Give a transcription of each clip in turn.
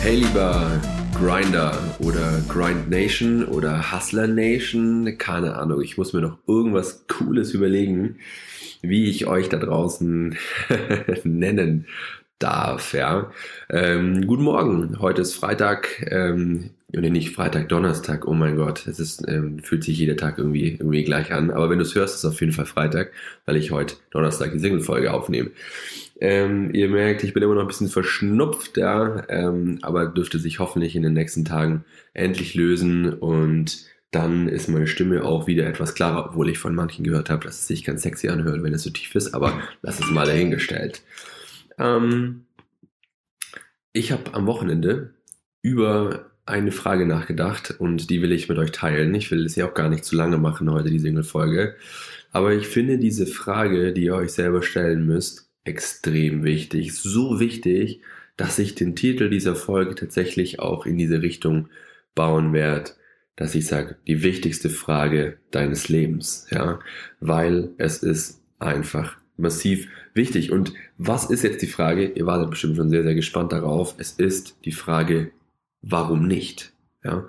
Hey lieber Grinder oder Grind Nation oder Hustler Nation, keine Ahnung, ich muss mir noch irgendwas Cooles überlegen, wie ich euch da draußen nennen darf. Ja. Ähm, guten Morgen, heute ist Freitag, ähm, nee, nicht Freitag, Donnerstag, oh mein Gott, es ist, ähm, fühlt sich jeder Tag irgendwie, irgendwie gleich an, aber wenn du es hörst, ist es auf jeden Fall Freitag, weil ich heute Donnerstag die Single-Folge aufnehme. Ähm, ihr merkt, ich bin immer noch ein bisschen verschnupft, ja, ähm, aber dürfte sich hoffentlich in den nächsten Tagen endlich lösen und dann ist meine Stimme auch wieder etwas klarer, obwohl ich von manchen gehört habe, dass es sich ganz sexy anhört, wenn es so tief ist, aber lass es mal dahingestellt. Ähm, ich habe am Wochenende über eine Frage nachgedacht und die will ich mit euch teilen. Ich will es ja auch gar nicht zu lange machen heute, die Single-Folge. Aber ich finde diese Frage, die ihr euch selber stellen müsst, extrem wichtig. So wichtig, dass ich den Titel dieser Folge tatsächlich auch in diese Richtung bauen werde, dass ich sage, die wichtigste Frage deines Lebens, ja, weil es ist einfach massiv wichtig. Und was ist jetzt die Frage? Ihr wartet bestimmt schon sehr, sehr gespannt darauf. Es ist die Frage, warum nicht? Ja,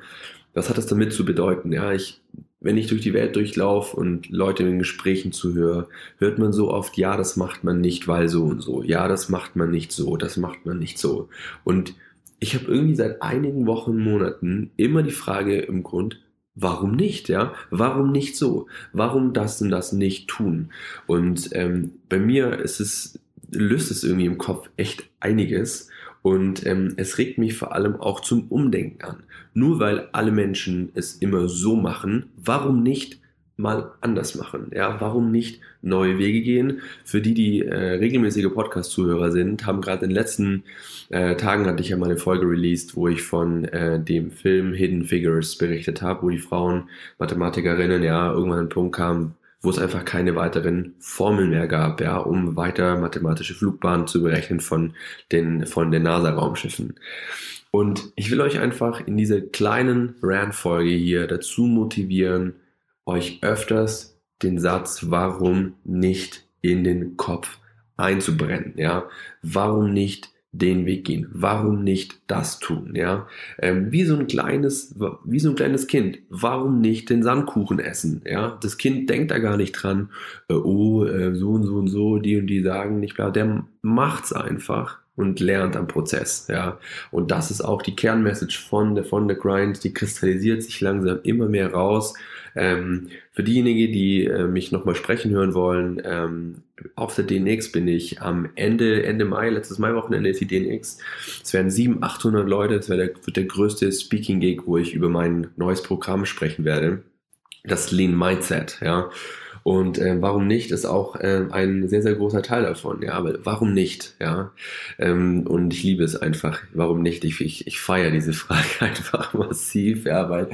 was hat das damit zu bedeuten? Ja, ich wenn ich durch die Welt durchlaufe und Leute in Gesprächen zuhöre, hört man so oft, ja, das macht man nicht, weil so und so. Ja, das macht man nicht so, das macht man nicht so. Und ich habe irgendwie seit einigen Wochen, Monaten immer die Frage im Grund, warum nicht, ja? Warum nicht so? Warum das und das nicht tun? Und ähm, bei mir ist es, löst es irgendwie im Kopf echt einiges. Und ähm, es regt mich vor allem auch zum Umdenken an. Nur weil alle Menschen es immer so machen, warum nicht mal anders machen? Ja, warum nicht neue Wege gehen? Für die, die äh, regelmäßige Podcast-Zuhörer sind, haben gerade in den letzten äh, Tagen hatte ich ja mal eine Folge released, wo ich von äh, dem Film Hidden Figures berichtet habe, wo die Frauen Mathematikerinnen ja irgendwann an den Punkt kamen, wo es einfach keine weiteren Formeln mehr gab, ja, um weiter mathematische Flugbahnen zu berechnen von den, von den NASA-Raumschiffen. Und ich will euch einfach in dieser kleinen Rand-Folge hier dazu motivieren, euch öfters den Satz, warum nicht in den Kopf einzubrennen, ja, warum nicht den Weg gehen? Warum nicht das tun? Ja, ähm, wie so ein kleines, wie so ein kleines Kind. Warum nicht den Sandkuchen essen? Ja, das Kind denkt da gar nicht dran. Äh, oh, äh, so und so und so, die und die sagen nicht klar. Der macht's einfach und lernt am Prozess. Ja, und das ist auch die Kernmessage von der von der Grind. Die kristallisiert sich langsam immer mehr raus. Ähm, für diejenigen, die äh, mich nochmal sprechen hören wollen, ähm, auf der DNX bin ich am Ende, Ende Mai, letztes Mai-Wochenende ist die DNX. Es werden 700, 800 Leute, es wird der, wird der größte Speaking-Gig, wo ich über mein neues Programm sprechen werde. Das Lean Mindset, ja. Und äh, warum nicht, ist auch äh, ein sehr, sehr großer Teil davon. Ja, aber warum nicht? Ja. Ähm, und ich liebe es einfach. Warum nicht? Ich, ich, ich feiere diese Frage einfach massiv, ja, weil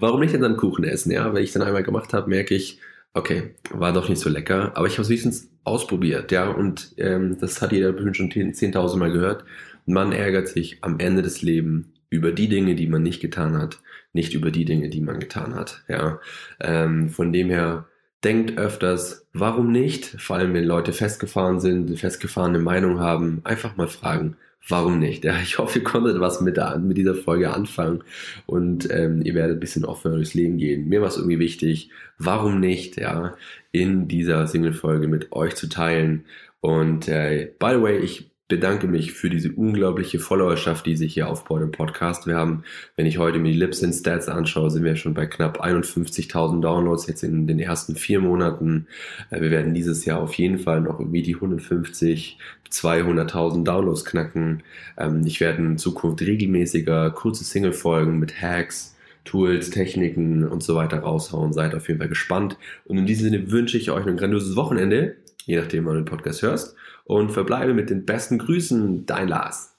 warum nicht dann Kuchen essen? Ja, weil ich dann einmal gemacht habe, merke ich, okay, war doch nicht so lecker, aber ich habe es wenigstens ausprobiert, ja, und ähm, das hat jeder bestimmt schon 10.000 Mal gehört. Man ärgert sich am Ende des Lebens über die Dinge, die man nicht getan hat, nicht über die Dinge, die man getan hat, ja. Ähm, von dem her, denkt öfters, warum nicht? Vor allem, wenn Leute festgefahren sind, festgefahrene Meinung haben, einfach mal fragen, warum nicht? Ja, ich hoffe, ihr konntet was mit, der, mit dieser Folge anfangen und ähm, ihr werdet ein bisschen offener durchs Leben gehen. Mir war es irgendwie wichtig, warum nicht, ja, in dieser Single-Folge mit euch zu teilen. Und äh, by the way, ich bedanke mich für diese unglaubliche Followerschaft, die sich hier aufbaut im Podcast. Wir haben, wenn ich heute mir die Libsyn Stats anschaue, sind wir schon bei knapp 51.000 Downloads jetzt in den ersten vier Monaten. Äh, wir werden dieses Jahr auf jeden Fall noch irgendwie die 150, 200.000 Downloads knacken. Ähm, ich werde in Zukunft regelmäßiger kurze Single-Folgen mit Hacks, Tools, Techniken und so weiter raushauen. Seid auf jeden Fall gespannt. Und in diesem Sinne wünsche ich euch ein grandioses Wochenende, je nachdem, wann du den Podcast hörst und verbleibe mit den besten Grüßen, dein Lars.